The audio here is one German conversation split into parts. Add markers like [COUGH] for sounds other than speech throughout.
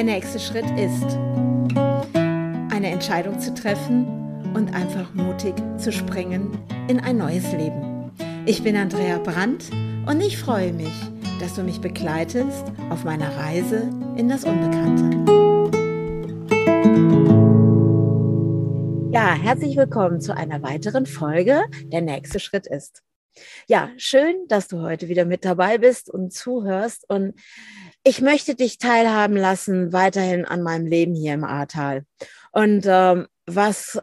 Der nächste Schritt ist, eine Entscheidung zu treffen und einfach mutig zu springen in ein neues Leben. Ich bin Andrea Brandt und ich freue mich, dass du mich begleitest auf meiner Reise in das Unbekannte. Ja, herzlich willkommen zu einer weiteren Folge. Der nächste Schritt ist. Ja, schön, dass du heute wieder mit dabei bist und zuhörst. Und ich möchte dich teilhaben lassen weiterhin an meinem Leben hier im Ahrtal und ähm, was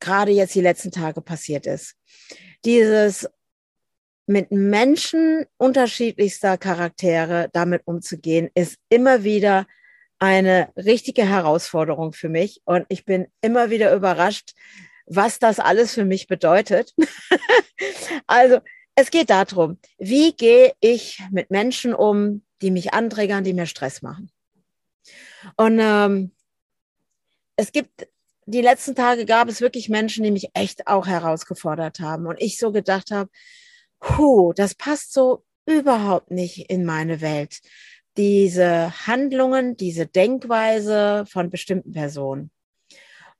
gerade jetzt die letzten Tage passiert ist. Dieses mit Menschen unterschiedlichster Charaktere damit umzugehen, ist immer wieder eine richtige Herausforderung für mich und ich bin immer wieder überrascht, was das alles für mich bedeutet. [LAUGHS] also es geht darum, wie gehe ich mit Menschen um, die mich anträgern, die mir Stress machen. Und ähm, es gibt, die letzten Tage gab es wirklich Menschen, die mich echt auch herausgefordert haben. Und ich so gedacht habe, puh, das passt so überhaupt nicht in meine Welt. Diese Handlungen, diese Denkweise von bestimmten Personen.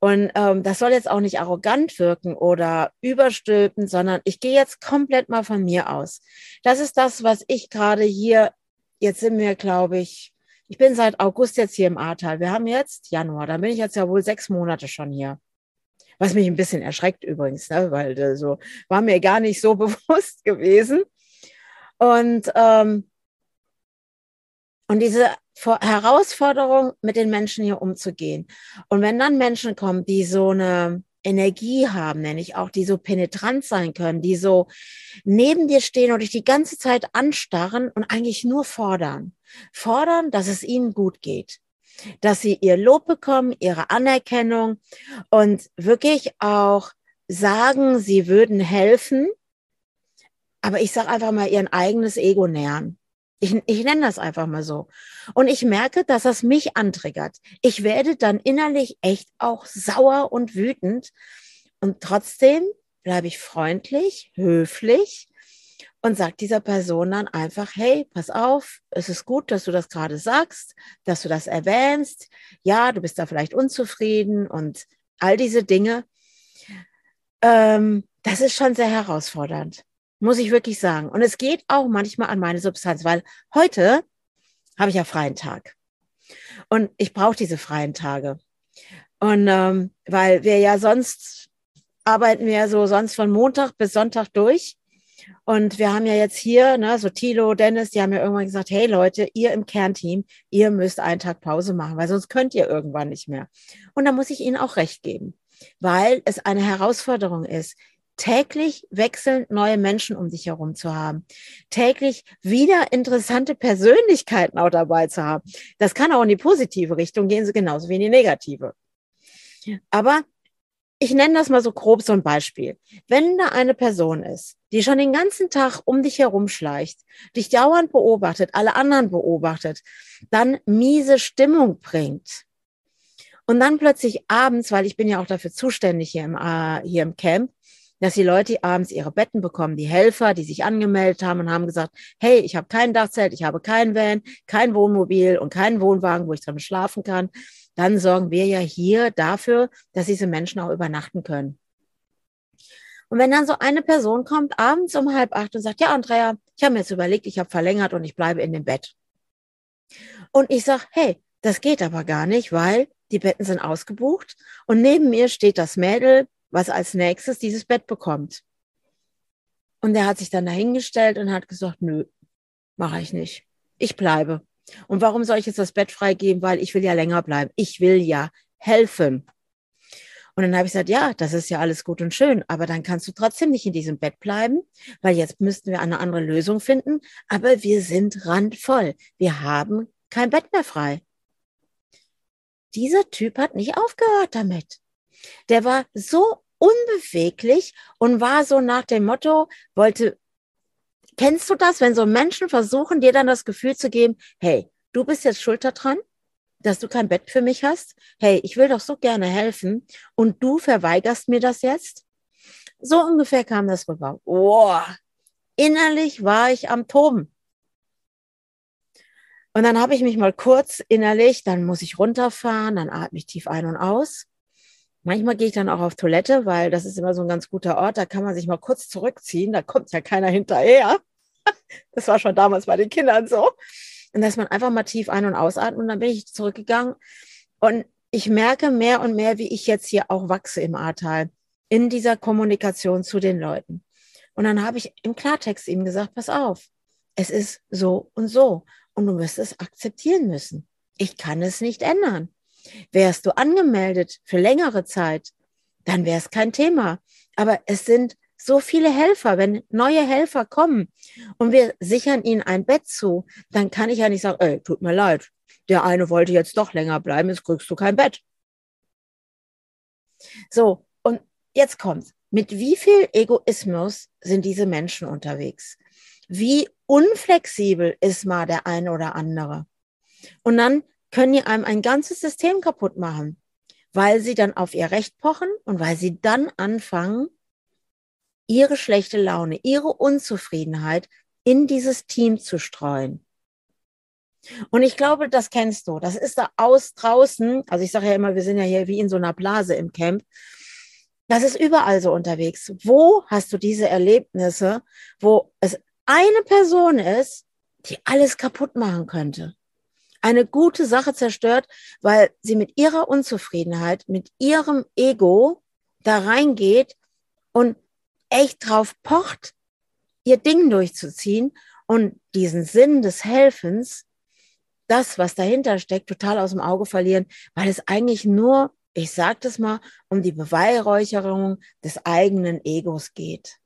Und ähm, das soll jetzt auch nicht arrogant wirken oder überstülpen, sondern ich gehe jetzt komplett mal von mir aus. Das ist das, was ich gerade hier, jetzt sind wir, glaube ich, ich bin seit August jetzt hier im Ahrtal. Wir haben jetzt Januar, da bin ich jetzt ja wohl sechs Monate schon hier. Was mich ein bisschen erschreckt übrigens, ne? weil äh, so war mir gar nicht so [LAUGHS] bewusst gewesen. Und ähm, und diese Herausforderung, mit den Menschen hier umzugehen. Und wenn dann Menschen kommen, die so eine Energie haben, nenne ich auch, die so penetrant sein können, die so neben dir stehen und dich die ganze Zeit anstarren und eigentlich nur fordern. Fordern, dass es ihnen gut geht. Dass sie ihr Lob bekommen, ihre Anerkennung und wirklich auch sagen, sie würden helfen. Aber ich sage einfach mal, ihren eigenes Ego nähern. Ich, ich nenne das einfach mal so. Und ich merke, dass das mich antriggert. Ich werde dann innerlich echt auch sauer und wütend. Und trotzdem bleibe ich freundlich, höflich und sage dieser Person dann einfach, hey, pass auf, es ist gut, dass du das gerade sagst, dass du das erwähnst. Ja, du bist da vielleicht unzufrieden und all diese Dinge. Ähm, das ist schon sehr herausfordernd muss ich wirklich sagen. Und es geht auch manchmal an meine Substanz, weil heute habe ich ja freien Tag. Und ich brauche diese freien Tage. Und ähm, weil wir ja sonst arbeiten wir ja so sonst von Montag bis Sonntag durch. Und wir haben ja jetzt hier, ne, so Tilo, Dennis, die haben ja irgendwann gesagt, hey Leute, ihr im Kernteam, ihr müsst einen Tag Pause machen, weil sonst könnt ihr irgendwann nicht mehr. Und da muss ich ihnen auch recht geben, weil es eine Herausforderung ist, täglich wechselnd neue Menschen um sich herum zu haben, täglich wieder interessante Persönlichkeiten auch dabei zu haben. Das kann auch in die positive Richtung gehen, so genauso wie in die negative. Aber ich nenne das mal so grob so ein Beispiel. Wenn da eine Person ist, die schon den ganzen Tag um dich herumschleicht, dich dauernd beobachtet, alle anderen beobachtet, dann miese Stimmung bringt. Und dann plötzlich abends, weil ich bin ja auch dafür zuständig hier im, äh, hier im Camp, dass die Leute abends ihre Betten bekommen, die Helfer, die sich angemeldet haben und haben gesagt, hey, ich habe kein Dachzelt, ich habe kein Van, kein Wohnmobil und keinen Wohnwagen, wo ich drin schlafen kann, dann sorgen wir ja hier dafür, dass diese Menschen auch übernachten können. Und wenn dann so eine Person kommt abends um halb acht und sagt, ja, Andrea, ich habe mir jetzt überlegt, ich habe verlängert und ich bleibe in dem Bett. Und ich sage, hey, das geht aber gar nicht, weil die Betten sind ausgebucht und neben mir steht das Mädel was als nächstes dieses Bett bekommt. Und er hat sich dann dahingestellt und hat gesagt, nö, mache ich nicht. Ich bleibe. Und warum soll ich jetzt das Bett freigeben? Weil ich will ja länger bleiben. Ich will ja helfen. Und dann habe ich gesagt, ja, das ist ja alles gut und schön, aber dann kannst du trotzdem nicht in diesem Bett bleiben, weil jetzt müssten wir eine andere Lösung finden. Aber wir sind randvoll. Wir haben kein Bett mehr frei. Dieser Typ hat nicht aufgehört damit. Der war so unbeweglich und war so nach dem Motto, wollte, kennst du das, wenn so Menschen versuchen, dir dann das Gefühl zu geben, hey, du bist jetzt schuld daran, dass du kein Bett für mich hast? Hey, ich will doch so gerne helfen und du verweigerst mir das jetzt? So ungefähr kam das rüber. Boah, innerlich war ich am Toben. Und dann habe ich mich mal kurz innerlich, dann muss ich runterfahren, dann atme ich tief ein und aus. Manchmal gehe ich dann auch auf Toilette, weil das ist immer so ein ganz guter Ort. Da kann man sich mal kurz zurückziehen. Da kommt ja keiner hinterher. [LAUGHS] Das war schon damals bei den Kindern so. Und dass man einfach mal tief ein- und ausatmet. Und dann bin ich zurückgegangen. Und ich merke mehr und mehr, wie ich jetzt hier auch wachse im Ahrtal, in dieser Kommunikation zu den Leuten. Und dann habe ich im Klartext ihm gesagt, pass auf, es ist so und so. Und du wirst es akzeptieren müssen. Ich kann es nicht ändern. Wärst du angemeldet für längere Zeit, dann wäre es kein Thema. Aber es sind so viele Helfer. Wenn neue Helfer kommen und wir sichern ihnen ein Bett zu, dann kann ich ja nicht sagen, ey, tut mir leid, der eine wollte jetzt doch länger bleiben, jetzt kriegst du kein Bett. So, und jetzt kommt's. Mit wie viel Egoismus sind diese Menschen unterwegs? Wie unflexibel ist mal der eine oder andere? Und dann können die einem ein ganzes System kaputt machen, weil sie dann auf ihr Recht pochen und weil sie dann anfangen, ihre schlechte Laune, ihre Unzufriedenheit in dieses Team zu streuen. Und ich glaube, das kennst du. Das ist da aus draußen. Also ich sage ja immer, wir sind ja hier wie in so einer Blase im Camp. Das ist überall so unterwegs. Wo hast du diese Erlebnisse, wo es eine Person ist, die alles kaputt machen könnte? Eine gute Sache zerstört, weil sie mit ihrer Unzufriedenheit, mit ihrem Ego da reingeht und echt drauf pocht, ihr Ding durchzuziehen und diesen Sinn des Helfens, das, was dahinter steckt, total aus dem Auge verlieren, weil es eigentlich nur ich sage das mal, um die Beweihräucherung des eigenen Egos geht.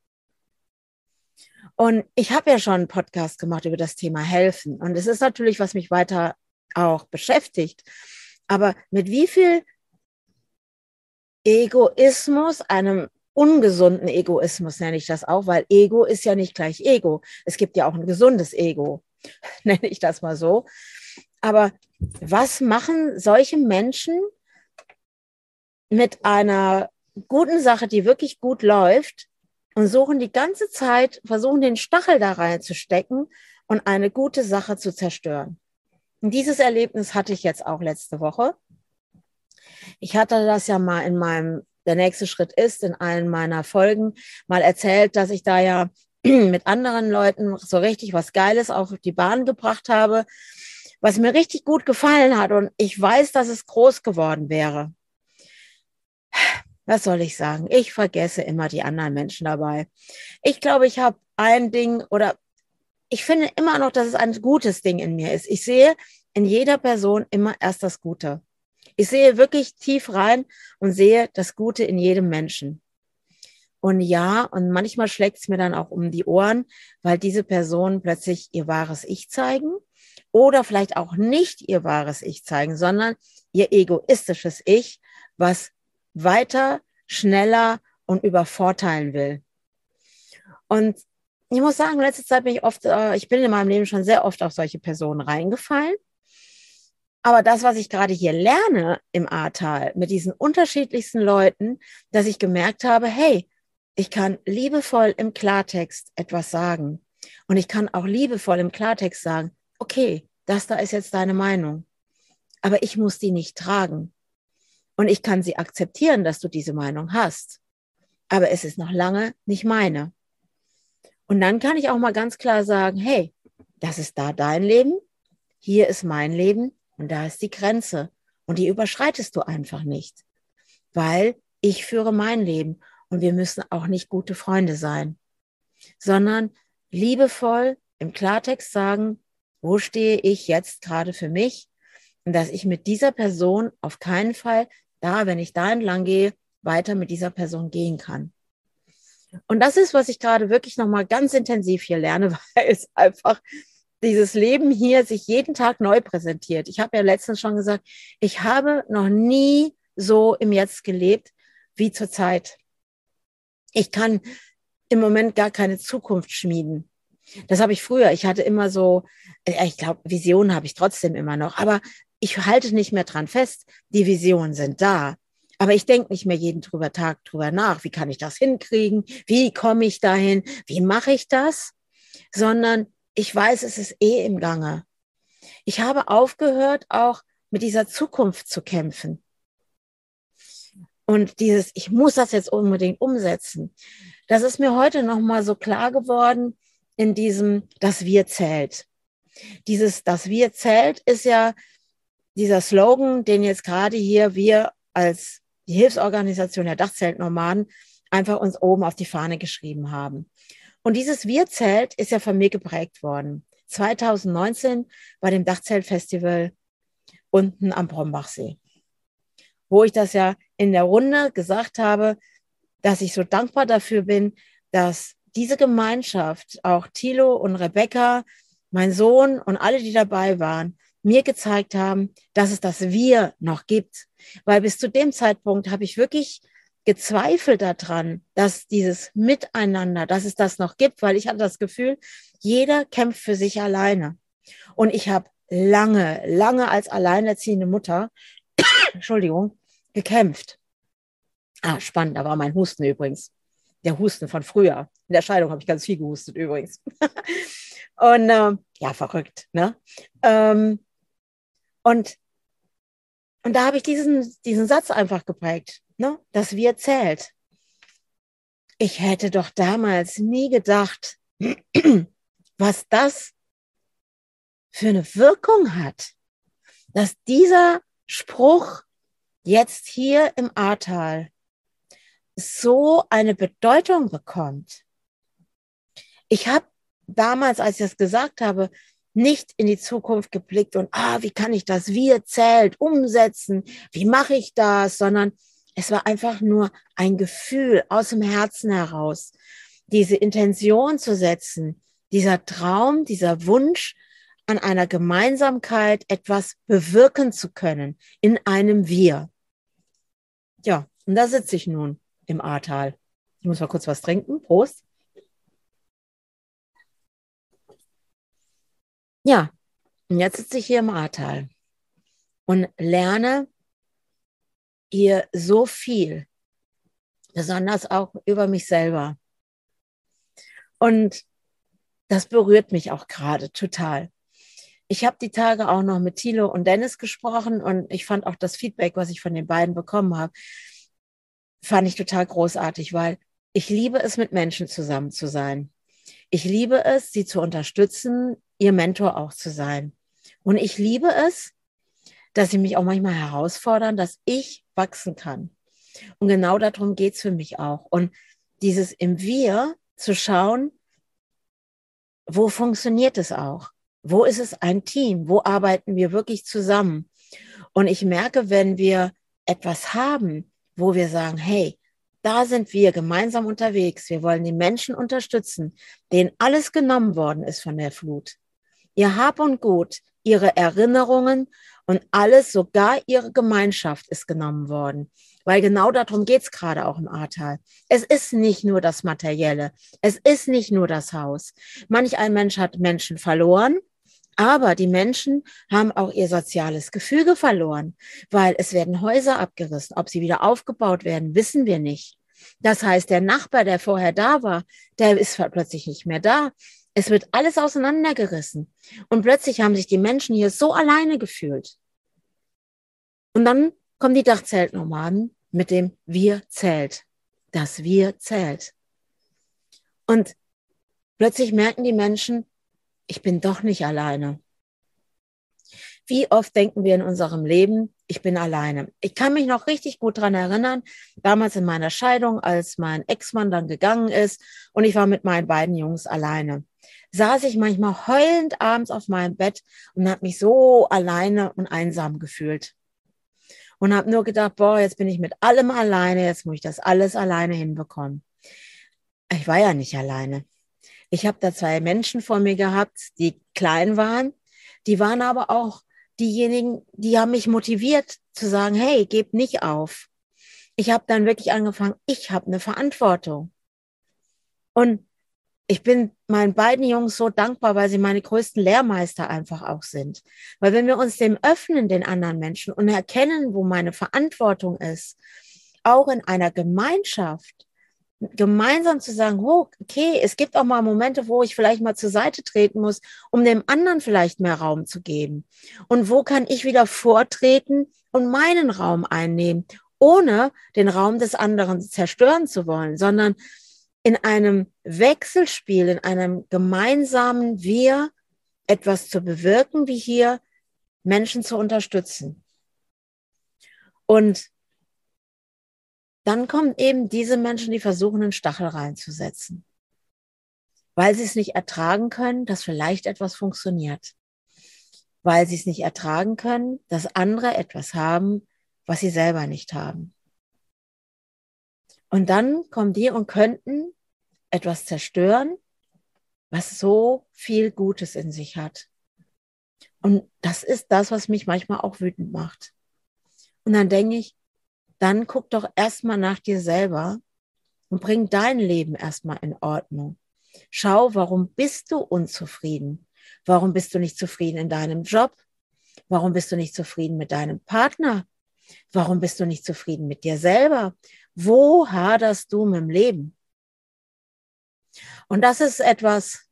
Und ich habe ja schon einen Podcast gemacht über das Thema Helfen. Und es ist natürlich, was mich weiter auch beschäftigt. Aber mit wie viel Egoismus, einem ungesunden Egoismus nenne ich das auch, weil Ego ist ja nicht gleich Ego. Es gibt ja auch ein gesundes Ego, [LAUGHS] nenne ich das mal so. Aber was machen solche Menschen, mit einer guten Sache, die wirklich gut läuft und suchen die ganze Zeit, versuchen den Stachel da reinzustecken und eine gute Sache zu zerstören. Und dieses Erlebnis hatte ich jetzt auch letzte Woche. Ich hatte das ja mal in meinem, der nächste Schritt ist, in allen meiner Folgen mal erzählt, dass ich da ja [CLEARS THROAT] mit anderen Leuten so richtig was Geiles auf die Bahn gebracht habe, was mir richtig gut gefallen hat. Und ich weiß, dass es groß geworden wäre was soll ich sagen? Ich vergesse immer die anderen Menschen dabei. Ich glaube, ich habe ein Ding oder ich finde immer noch, dass es ein gutes Ding in mir ist. Ich sehe in jeder Person immer erst das Gute. Ich sehe wirklich tief rein und sehe das Gute in jedem Menschen. Und ja, und manchmal schlägt es mir dann auch um die Ohren, weil diese Personen plötzlich ihr wahres Ich zeigen oder vielleicht auch nicht ihr wahres Ich zeigen, sondern ihr egoistisches Ich, was weiter, schneller und übervorteilen will. Und ich muss sagen, letzte Zeit bin ich oft, äh, ich bin in meinem Leben schon sehr oft auf solche Personen reingefallen. Aber das, was ich gerade hier lerne im Ahrtal mit diesen unterschiedlichsten Leuten, dass ich gemerkt habe, hey, ich kann liebevoll im Klartext etwas sagen. Und ich kann auch liebevoll im Klartext sagen, okay, das da ist jetzt deine Meinung. Aber ich muss die nicht tragen. Und ich kann sie akzeptieren, dass du diese Meinung hast. Aber es ist noch lange nicht meine. Und dann kann ich auch mal ganz klar sagen, hey, das ist da dein Leben, hier ist mein Leben und da ist die Grenze. Und die überschreitest du einfach nicht, weil ich führe mein Leben und wir müssen auch nicht gute Freunde sein, sondern liebevoll im Klartext sagen, wo stehe ich jetzt gerade für mich und dass ich mit dieser Person auf keinen Fall da, wenn ich da entlang gehe, weiter mit dieser Person gehen kann. Und das ist, was ich gerade wirklich nochmal ganz intensiv hier lerne, [LAUGHS] weil es einfach dieses Leben hier sich jeden Tag neu präsentiert. Ich habe ja letztens schon gesagt, ich habe noch nie so im Jetzt gelebt wie zurzeit. Ich kann im Moment gar keine Zukunft schmieden. Das habe ich früher. Ich hatte immer so, ich glaube, Visionen habe ich trotzdem immer noch, aber ich halte nicht mehr dran fest, die Visionen sind da. Aber ich denke nicht mehr jeden drüber Tag drüber nach, wie kann ich das hinkriegen, wie komme ich dahin, wie mache ich das, sondern ich weiß, es ist eh im Gange. Ich habe aufgehört, auch mit dieser Zukunft zu kämpfen. Und dieses, ich muss das jetzt unbedingt umsetzen. Das ist mir heute nochmal so klar geworden in diesem, das Wir zählt. Dieses, das Wir zählt ist ja dieser Slogan, den jetzt gerade hier wir als die Hilfsorganisation der Dachzeltnomaden einfach uns oben auf die Fahne geschrieben haben. Und dieses Wir-Zelt ist ja von mir geprägt worden. 2019 bei dem Dachzeltfestival unten am Brombachsee, wo ich das ja in der Runde gesagt habe, dass ich so dankbar dafür bin, dass diese Gemeinschaft, auch Thilo und Rebecca, mein Sohn und alle, die dabei waren, mir gezeigt haben, dass es das Wir noch gibt. Weil bis zu dem Zeitpunkt habe ich wirklich gezweifelt daran, dass dieses Miteinander, dass es das noch gibt, weil ich hatte das Gefühl, jeder kämpft für sich alleine. Und ich habe lange, lange als alleinerziehende Mutter, [COUGHS] Entschuldigung, gekämpft. Ah, spannend, da war mein Husten übrigens. Der Husten von früher. In der Scheidung habe ich ganz viel gehustet übrigens. [LAUGHS] Und äh, ja, verrückt. Ne? Ähm, und, und da habe ich diesen, diesen Satz einfach geprägt, ne? dass wir zählt. Ich hätte doch damals nie gedacht, [CLEARS THROAT] was das für eine Wirkung hat, dass dieser Spruch jetzt hier im Ahrtal so eine Bedeutung bekommt. Ich habe damals, als ich das gesagt habe, nicht in die Zukunft geblickt und, ah, wie kann ich das Wir zählt umsetzen? Wie mache ich das? Sondern es war einfach nur ein Gefühl aus dem Herzen heraus, diese Intention zu setzen, dieser Traum, dieser Wunsch, an einer Gemeinsamkeit etwas bewirken zu können in einem Wir. Ja, und da sitze ich nun im Ahrtal. Ich muss mal kurz was trinken. Prost. Ja, und jetzt sitze ich hier im Ahrtal und lerne hier so viel, besonders auch über mich selber. Und das berührt mich auch gerade total. Ich habe die Tage auch noch mit Thilo und Dennis gesprochen und ich fand auch das Feedback, was ich von den beiden bekommen habe, fand ich total großartig, weil ich liebe es, mit Menschen zusammen zu sein. Ich liebe es, sie zu unterstützen, ihr Mentor auch zu sein. Und ich liebe es, dass sie mich auch manchmal herausfordern, dass ich wachsen kann. Und genau darum geht's für mich auch. Und dieses im Wir zu schauen, wo funktioniert es auch? Wo ist es ein Team? Wo arbeiten wir wirklich zusammen? Und ich merke, wenn wir etwas haben, wo wir sagen, hey, da sind wir gemeinsam unterwegs. Wir wollen die Menschen unterstützen, denen alles genommen worden ist von der Flut. Ihr Hab und Gut, ihre Erinnerungen und alles, sogar ihre Gemeinschaft ist genommen worden. Weil genau darum geht's gerade auch im Ahrtal. Es ist nicht nur das Materielle. Es ist nicht nur das Haus. Manch ein Mensch hat Menschen verloren, aber die Menschen haben auch ihr soziales Gefüge verloren, weil es werden Häuser abgerissen. Ob sie wieder aufgebaut werden, wissen wir nicht. Das heißt, der Nachbar, der vorher da war, der ist plötzlich nicht mehr da. Es wird alles auseinandergerissen. Und plötzlich haben sich die Menschen hier so alleine gefühlt. Und dann kommen die Dachzeltnomaden mit dem Wir zählt. Das Wir zählt. Und plötzlich merken die Menschen, ich bin doch nicht alleine. Wie oft denken wir in unserem Leben, ich bin alleine. Ich kann mich noch richtig gut dran erinnern, damals in meiner Scheidung, als mein Ex-Mann dann gegangen ist und ich war mit meinen beiden Jungs alleine. Saß ich manchmal heulend abends auf meinem Bett und habe mich so alleine und einsam gefühlt. Und habe nur gedacht, boah, jetzt bin ich mit allem alleine, jetzt muss ich das alles alleine hinbekommen. Ich war ja nicht alleine. Ich habe da zwei Menschen vor mir gehabt, die klein waren. Die waren aber auch diejenigen, die haben mich motiviert zu sagen, hey, gebt nicht auf. Ich habe dann wirklich angefangen, ich habe eine Verantwortung. Und ich bin meinen beiden Jungs so dankbar, weil sie meine größten Lehrmeister einfach auch sind. Weil wenn wir uns dem öffnen, den anderen Menschen, und erkennen, wo meine Verantwortung ist, auch in einer Gemeinschaft, gemeinsam zu sagen, oh, okay, es gibt auch mal Momente, wo ich vielleicht mal zur Seite treten muss, um dem anderen vielleicht mehr Raum zu geben. Und wo kann ich wieder vortreten und meinen Raum einnehmen, ohne den Raum des anderen zerstören zu wollen, sondern in einem Wechselspiel, in einem gemeinsamen Wir etwas zu bewirken, wie hier Menschen zu unterstützen. Und dann kommen eben diese Menschen, die versuchen, einen Stachel reinzusetzen, weil sie es nicht ertragen können, dass vielleicht etwas funktioniert, weil sie es nicht ertragen können, dass andere etwas haben, was sie selber nicht haben. Und dann kommen die und könnten etwas zerstören, was so viel Gutes in sich hat. Und das ist das, was mich manchmal auch wütend macht. Und dann denke ich, dann guck doch erstmal nach dir selber und bring dein Leben erstmal in Ordnung. Schau, warum bist du unzufrieden? Warum bist du nicht zufrieden in deinem Job? Warum bist du nicht zufrieden mit deinem Partner? Warum bist du nicht zufrieden mit dir selber? Wo haderst du mit dem Leben? Und das ist etwas,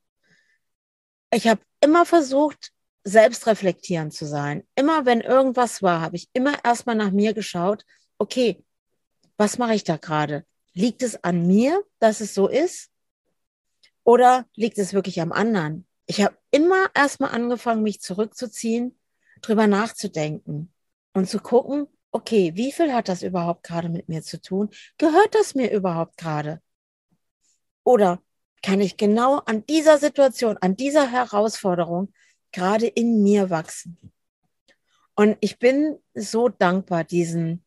ich habe immer versucht, selbstreflektierend zu sein. Immer wenn irgendwas war, habe ich immer erstmal nach mir geschaut, okay, was mache ich da gerade? Liegt es an mir, dass es so ist? Oder liegt es wirklich am anderen? Ich habe immer erstmal angefangen, mich zurückzuziehen, drüber nachzudenken und zu gucken, okay, wie viel hat das überhaupt gerade mit mir zu tun? Gehört das mir überhaupt gerade? Oder kann ich genau an dieser Situation, an dieser Herausforderung gerade in mir wachsen? Und ich bin so dankbar diesen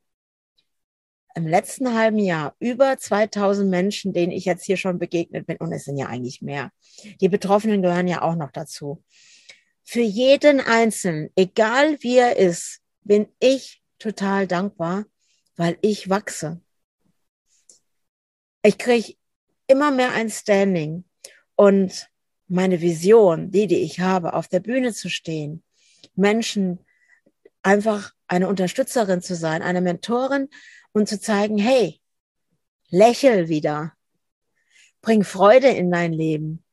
im letzten halben Jahr über 2000 Menschen, denen ich jetzt hier schon begegnet bin, und es sind ja eigentlich mehr. Die Betroffenen gehören ja auch noch dazu. Für jeden Einzelnen, egal wie er ist, bin ich total dankbar, weil ich wachse. Ich kriege immer mehr ein Standing und meine Vision, die, die ich habe, auf der Bühne zu stehen, Menschen einfach eine Unterstützerin zu sein, eine Mentorin und zu zeigen, hey, lächel wieder, bring Freude in dein Leben.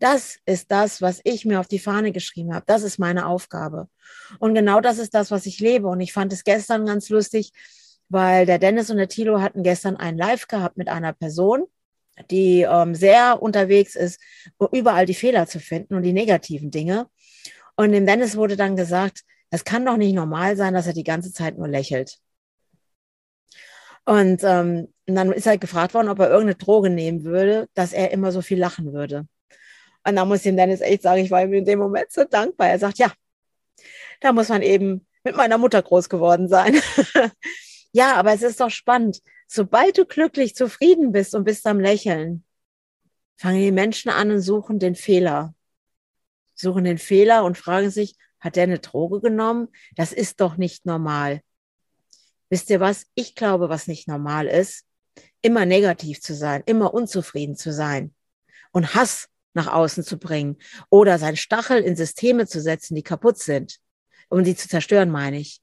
Das ist das, was ich mir auf die Fahne geschrieben habe. Das ist meine Aufgabe. Und genau das ist das, was ich lebe. Und ich fand es gestern ganz lustig, weil der Dennis und der Tilo hatten gestern ein Live gehabt mit einer Person, die ähm, sehr unterwegs ist, überall die Fehler zu finden und die negativen Dinge. Und dem Dennis wurde dann gesagt, es kann doch nicht normal sein, dass er die ganze Zeit nur lächelt. Und, ähm, und dann ist halt gefragt worden, ob er irgendeine Droge nehmen würde, dass er immer so viel lachen würde. Und da muss ich ihm Dennis echt sagen, ich war ihm in dem Moment so dankbar. Er sagt, ja, da muss man eben mit meiner Mutter groß geworden sein. [LAUGHS] ja, aber es ist doch spannend. Sobald du glücklich, zufrieden bist und bist am Lächeln, fangen die Menschen an und suchen den Fehler. Suchen den Fehler und fragen sich, hat der eine Droge genommen? Das ist doch nicht normal. Wisst ihr was? Ich glaube, was nicht normal ist, immer negativ zu sein, immer unzufrieden zu sein und Hass nach außen zu bringen oder sein Stachel in Systeme zu setzen, die kaputt sind, um sie zu zerstören, meine ich.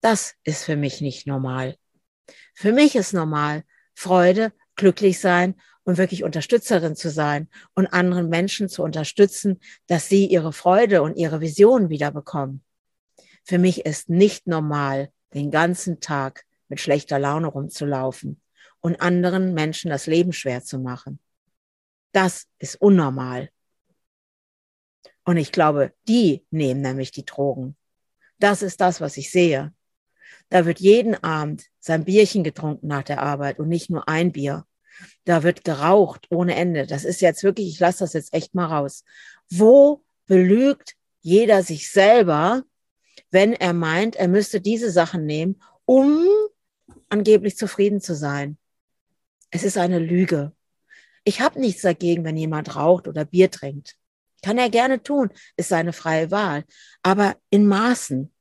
Das ist für mich nicht normal. Für mich ist normal Freude, glücklich sein und wirklich Unterstützerin zu sein und anderen Menschen zu unterstützen, dass sie ihre Freude und ihre Vision wieder bekommen. Für mich ist nicht normal, den ganzen Tag mit schlechter Laune rumzulaufen und anderen Menschen das Leben schwer zu machen. Das ist unnormal. Und ich glaube, die nehmen nämlich die Drogen. Das ist das, was ich sehe. Da wird jeden Abend sein Bierchen getrunken nach der Arbeit und nicht nur ein Bier. Da wird geraucht ohne Ende. Das ist jetzt wirklich, ich lasse das jetzt echt mal raus. Wo belügt jeder sich selber, wenn er meint, er müsste diese Sachen nehmen, um angeblich zufrieden zu sein. Es ist eine Lüge. Ich habe nichts dagegen, wenn jemand raucht oder Bier trinkt. Kann er gerne tun, ist seine freie Wahl. Aber in Maßen.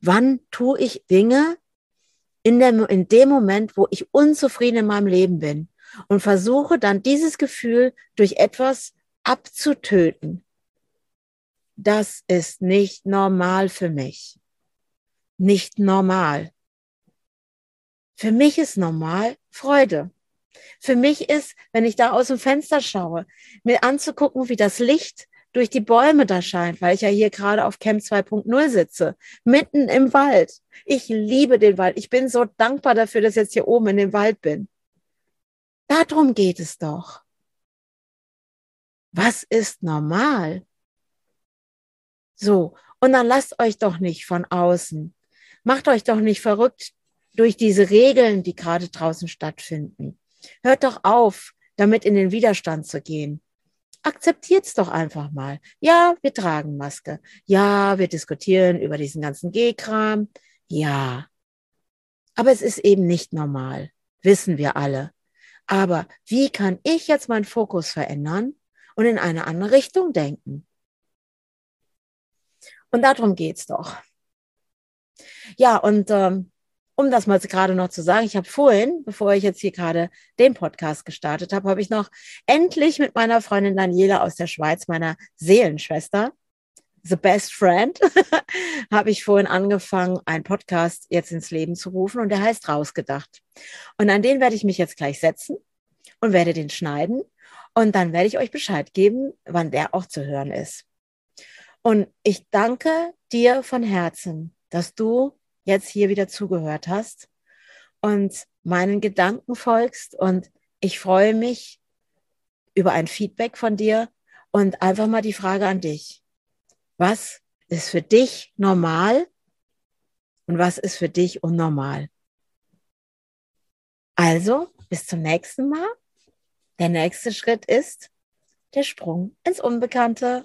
Wann tue ich Dinge in, der, in dem Moment, wo ich unzufrieden in meinem Leben bin und versuche dann dieses Gefühl durch etwas abzutöten, das ist nicht normal für mich. Nicht normal. Für mich ist normal Freude. Für mich ist, wenn ich da aus dem Fenster schaue, mir anzugucken, wie das Licht durch die Bäume da scheint, weil ich ja hier gerade auf Camp 2.0 sitze, mitten im Wald. Ich liebe den Wald. Ich bin so dankbar dafür, dass ich jetzt hier oben in dem Wald bin. Darum geht es doch. Was ist normal? So, und dann lasst euch doch nicht von außen, macht euch doch nicht verrückt durch diese Regeln, die gerade draußen stattfinden. Hört doch auf, damit in den Widerstand zu gehen. Akzeptiert's doch einfach mal. Ja, wir tragen Maske. Ja, wir diskutieren über diesen ganzen G-Kram. Ja. Aber es ist eben nicht normal. Wissen wir alle. Aber wie kann ich jetzt meinen Fokus verändern und in eine andere Richtung denken? Und darum geht's doch. Ja, und ähm, um das mal gerade noch zu sagen, ich habe vorhin, bevor ich jetzt hier gerade den Podcast gestartet habe, habe ich noch endlich mit meiner Freundin Daniela aus der Schweiz, meiner Seelenschwester, The Best Friend, [LAUGHS] habe ich vorhin angefangen, einen Podcast jetzt ins Leben zu rufen und der heißt Rausgedacht. Und an den werde ich mich jetzt gleich setzen und werde den schneiden und dann werde ich euch Bescheid geben, wann der auch zu hören ist. Und ich danke dir von Herzen, dass du jetzt hier wieder zugehört hast und meinen Gedanken folgst. Und ich freue mich über ein Feedback von dir und einfach mal die Frage an dich. Was ist für dich normal und was ist für dich unnormal? Also, bis zum nächsten Mal. Der nächste Schritt ist der Sprung ins Unbekannte.